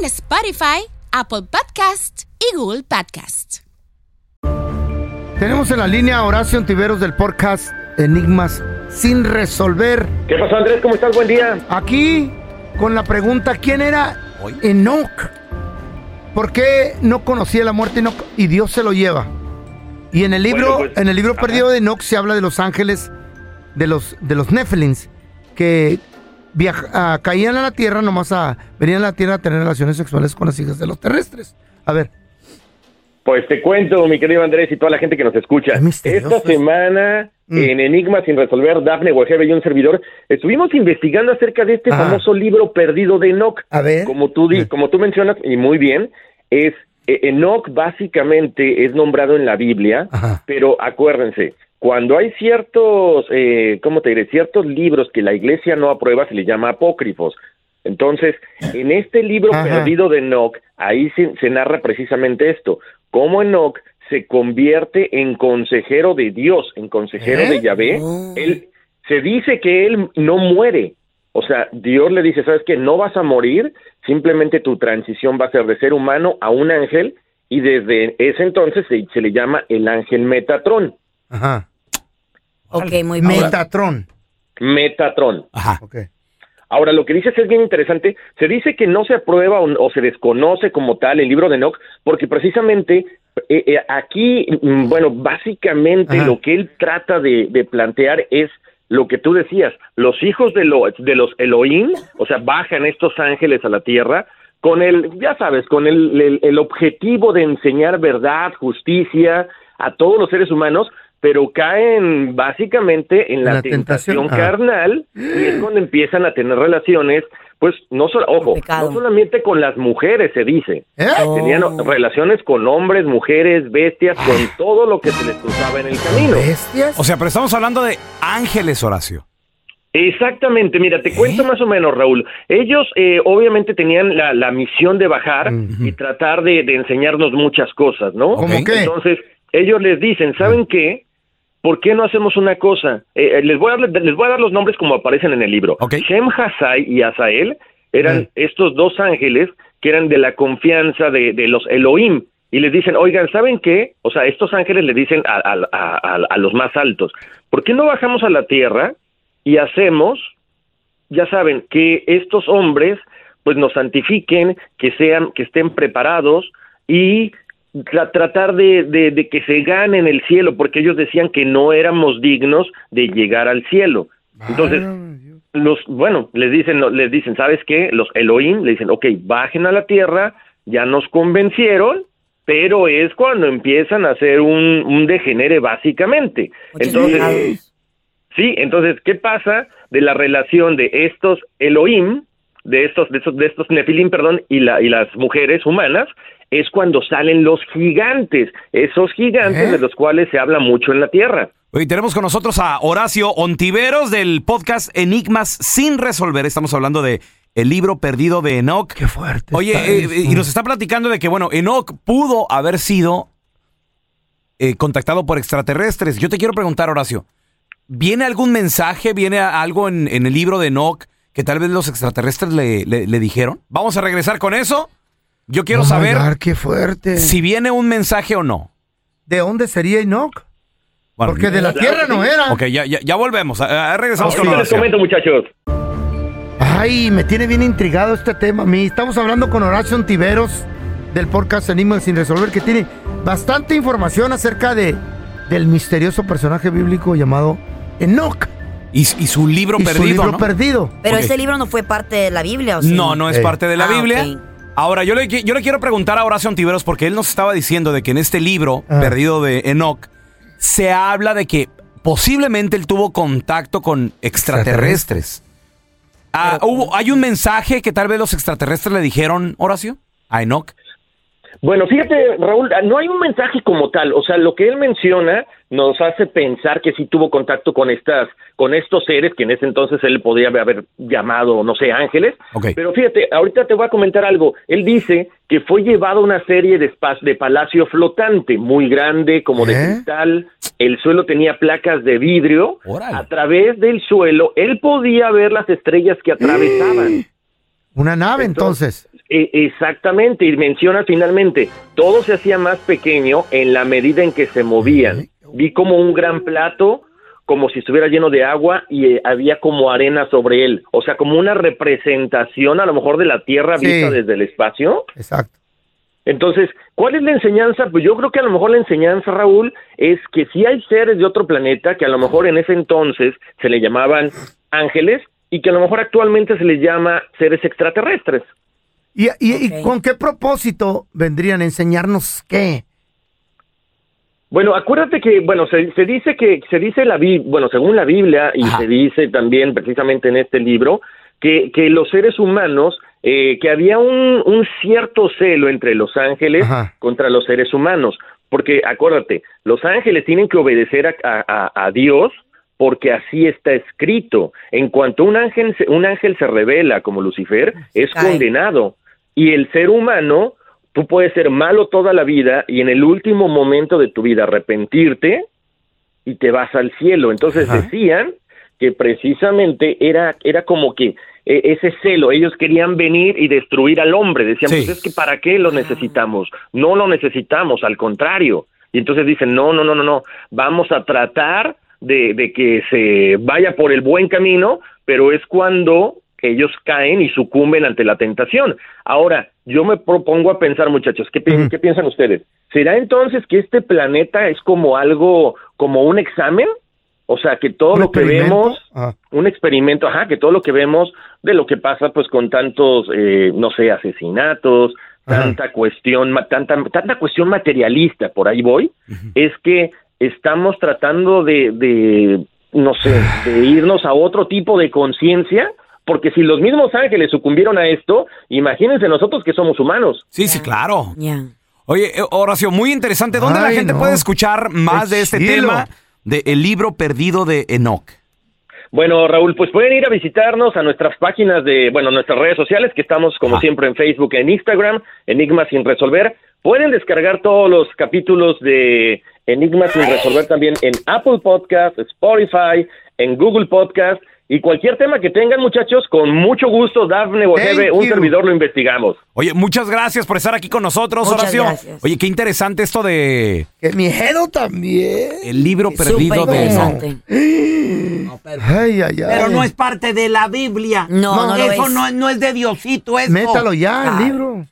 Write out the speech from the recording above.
en Spotify, Apple Podcast y Google Podcast. Tenemos en la línea a Horacio Antiveros del podcast Enigmas sin resolver. ¿Qué pasó, Andrés? ¿Cómo estás? Buen día. Aquí con la pregunta, ¿quién era Enoch? ¿Por qué no conocía la muerte Enoch y Dios se lo lleva? Y en el libro, Bueno, pues, en el libro ajá. perdido de Enoch se habla de los ángeles, de los, de los Nephilims, que viaj- ah, caían a la tierra, nomás a, venían a la tierra a tener relaciones sexuales con las hijas de los terrestres. A ver, Pues te cuento, mi querido Andrés y toda la gente que nos escucha. Esta es. semana, Mm. en Enigmas sin resolver, Dafne Wegebe y un servidor, estuvimos investigando acerca de este Ajá. famoso libro perdido de Enoch. a ver. Como tú, di- como tú mencionas, y muy bien, es Enoch básicamente es nombrado en la Biblia, Ajá. pero acuérdense, cuando hay ciertos, eh, ¿cómo te diré? Ciertos libros que la iglesia no aprueba, se les llama apócrifos. Entonces, en este libro Ajá. perdido de Enoch, ahí se, se narra precisamente esto, cómo Enoch se convierte en consejero de Dios, en consejero ¿Eh? de Yahvé. Oh. Él, se dice que él no muere, o sea, Dios le dice, ¿sabes qué? No vas a morir, simplemente tu transición va a ser de ser humano a un ángel, y desde ese entonces se, se le llama el ángel Metatrón. Ajá. Ok, muy bien. Metatron. Metatrón. Ajá. Ok. Ahora, lo que dices es bien interesante. Se dice que no se aprueba o, o se desconoce como tal el libro de Enoch, porque precisamente eh, eh, aquí, mm, bueno, básicamente Ajá. lo que él trata de, de plantear es lo que tú decías, los hijos de, lo- de los Elohim, o sea, bajan estos ángeles a la tierra con el, ya sabes, con el, el- el objetivo de enseñar verdad, justicia a todos los seres humanos, pero caen básicamente en la, La tentación, tentación ah. carnal y es cuando empiezan a tener relaciones, pues no solo, ojo, no solamente con las mujeres se dice, ¿Eh? tenían Oh. relaciones con hombres, mujeres, bestias, con todo lo que se les cruzaba en el camino. ¿Bestias? O sea, pero estamos hablando de ángeles, Horacio. Exactamente, mira, te cuento más o menos, Raúl. Ellos eh, obviamente tenían la, la misión de bajar y tratar de, de enseñarnos muchas cosas, ¿no? ¿Cómo? Entonces, ellos les dicen, ¿saben qué? ¿Por qué no hacemos una cosa? Eh, eh, les, voy a, dar- les voy a dar los nombres como aparecen en el libro. Ok. Shem Hassai y Asael eran Mm. estos dos ángeles que eran de la confianza de, de los Elohim. Y les dicen, oigan, ¿saben qué? O sea, estos ángeles le dicen a, a- a- a- a los más altos, ¿por qué no bajamos a la tierra y hacemos, ya saben, que estos hombres pues nos santifiquen, que sean, que estén preparados y tra- tratar de, de- de que se ganen el cielo, porque ellos decían que no éramos dignos de llegar al cielo. Entonces, los, bueno, les dicen, les dicen, ¿sabes qué? Los Elohim le dicen, ok, bajen a la tierra, ya nos convencieron, pero es cuando empiezan a hacer un, un degenere básicamente. Entonces. Sí, entonces, ¿qué pasa de la relación de estos Elohim, de estos, de estos, de estos Nefilim, perdón, y, la, y las mujeres humanas? Es cuando salen los gigantes, esos gigantes ¿Eh? de los cuales se habla mucho en la tierra. Hoy tenemos con nosotros a Horacio Ontiveros del podcast Enigmas sin resolver. Estamos hablando de el libro perdido de Enoch. Qué fuerte. Oye, eh, y nos está platicando de que, bueno, Enoch pudo haber sido eh, contactado por extraterrestres. Yo te quiero preguntar, Horacio, ¿viene algún mensaje, viene algo en, en el libro de Enoch que tal vez los extraterrestres le, le- le dijeron? Vamos a regresar con eso. Yo quiero Oh saber God, qué fuerte. si viene un mensaje o no. ¿De dónde sería Enoch? Bueno, Porque de la Claro tierra no sí. era. Ok, ya, ya, ya volvemos. Ah, ah, regresamos con les comento, muchachos. Ay, me tiene bien intrigado este tema a mí. Estamos hablando con Horacio Ontiveros del podcast Enigmas sin resolver, que tiene bastante información acerca de del misterioso personaje bíblico llamado Enoch. Y, y su libro y su perdido, libro ¿no? perdido. Pero ese libro no fue parte de la Biblia, ¿o sí? No, no es Ey. parte de la Ah, Biblia. ok. Ahora, yo le, yo le quiero preguntar a Horacio Ontiveros, porque él nos estaba diciendo de que en este libro, Ah. perdido de Enoch, se habla de que posiblemente él tuvo contacto con extraterrestres. Ah, hubo- ¿Hay un mensaje que tal vez los extraterrestres le dijeron, Horacio, a Enoch? Bueno, fíjate, Raúl, no hay un mensaje como tal. O sea, lo que él menciona nos hace pensar que sí tuvo contacto con estas, con estos seres que en ese entonces él podía haber llamado, no sé, ángeles. Ok. Pero fíjate, ahorita te voy a comentar algo. Él dice que fue llevado a una serie de, de palacio flotante, muy grande, como de ¿Eh? cristal. El suelo tenía placas de vidrio. A través del suelo, él podía ver las estrellas que atravesaban. Una nave Entonces- entonces. E- exactamente, y menciona finalmente, todo se hacía más pequeño en la medida en que se movían. Vi como un gran plato, como si estuviera lleno de agua y eh, había como arena sobre él, o sea, como una representación a lo mejor de la Tierra Sí. vista desde el espacio. Exacto. Entonces, ¿cuál es la enseñanza? Pues yo creo que a lo mejor la enseñanza, Raúl, es que si hay seres de otro planeta que a lo mejor en ese entonces se le llamaban ángeles y que a lo mejor actualmente se les llama seres extraterrestres. ¿Y, y- con qué propósito vendrían a enseñarnos qué? Bueno, acuérdate que, bueno, se, se dice que, se dice la Biblia, bueno, según la Biblia, y Ajá. se dice también precisamente en este libro, que, que los seres humanos, eh, que había un, un cierto celo entre los ángeles Ajá. contra los seres humanos, porque acuérdate, los ángeles tienen que obedecer a- a Dios porque así está escrito. En cuanto un ángel, se- un ángel se revela como Lucifer, es condenado. Y el ser humano, tú puedes ser malo toda la vida y en el último momento de tu vida arrepentirte y te vas al cielo. Entonces Ajá. decían que precisamente era, era como que eh, ese celo, ellos querían venir y destruir al hombre. Decían, Sí. pues es que ¿para qué lo necesitamos? No lo necesitamos, al contrario. Y entonces dicen, no, no, no, no, no, vamos a tratar de, de que se vaya por el buen camino, pero es cuando ellos caen y sucumben ante la tentación. Ahora, yo me propongo a pensar, muchachos, ¿qué, pi-. ¿qué piensan ustedes? ¿Será entonces que este planeta es como algo, como un examen? O sea, que todo ¿Un lo que vemos, Ah. un experimento, ajá, que todo lo que vemos de lo que pasa pues con tantos, eh, no sé, asesinatos, Ajá. tanta cuestión, ma- tanta, tanta cuestión materialista, por ahí voy, es que estamos tratando de, de, no sé, de irnos a otro tipo de conciencia, porque si los mismos ángeles sucumbieron a esto, imagínense nosotros que somos humanos. Sí, sí, claro. Oye, eh, Horacio, muy interesante. ¿Dónde la gente no. puede escuchar más de este chilo. tema de El libro perdido de Enoch? Bueno, Raúl, pues pueden ir a visitarnos a nuestras páginas de, bueno, nuestras redes sociales, que estamos como siempre en Facebook, en Instagram, Enigmas sin resolver. Pueden descargar todos los capítulos de Enigmas sin resolver también en Apple Podcast, Spotify, en Google Podcast y cualquier tema que tengan, muchachos, con mucho gusto, Dafne Thank un you. servidor lo investigamos. Oye, muchas gracias por estar aquí con nosotros, Muchas Horacio. gracias. Oye, qué interesante esto de Que mi jedo también. el libro perdido de. Ay, ay, ay. Pero no es parte de la Biblia. No, no lo Eso es. no, no es de Diosito, eso. Métalo ya, Ah. el libro.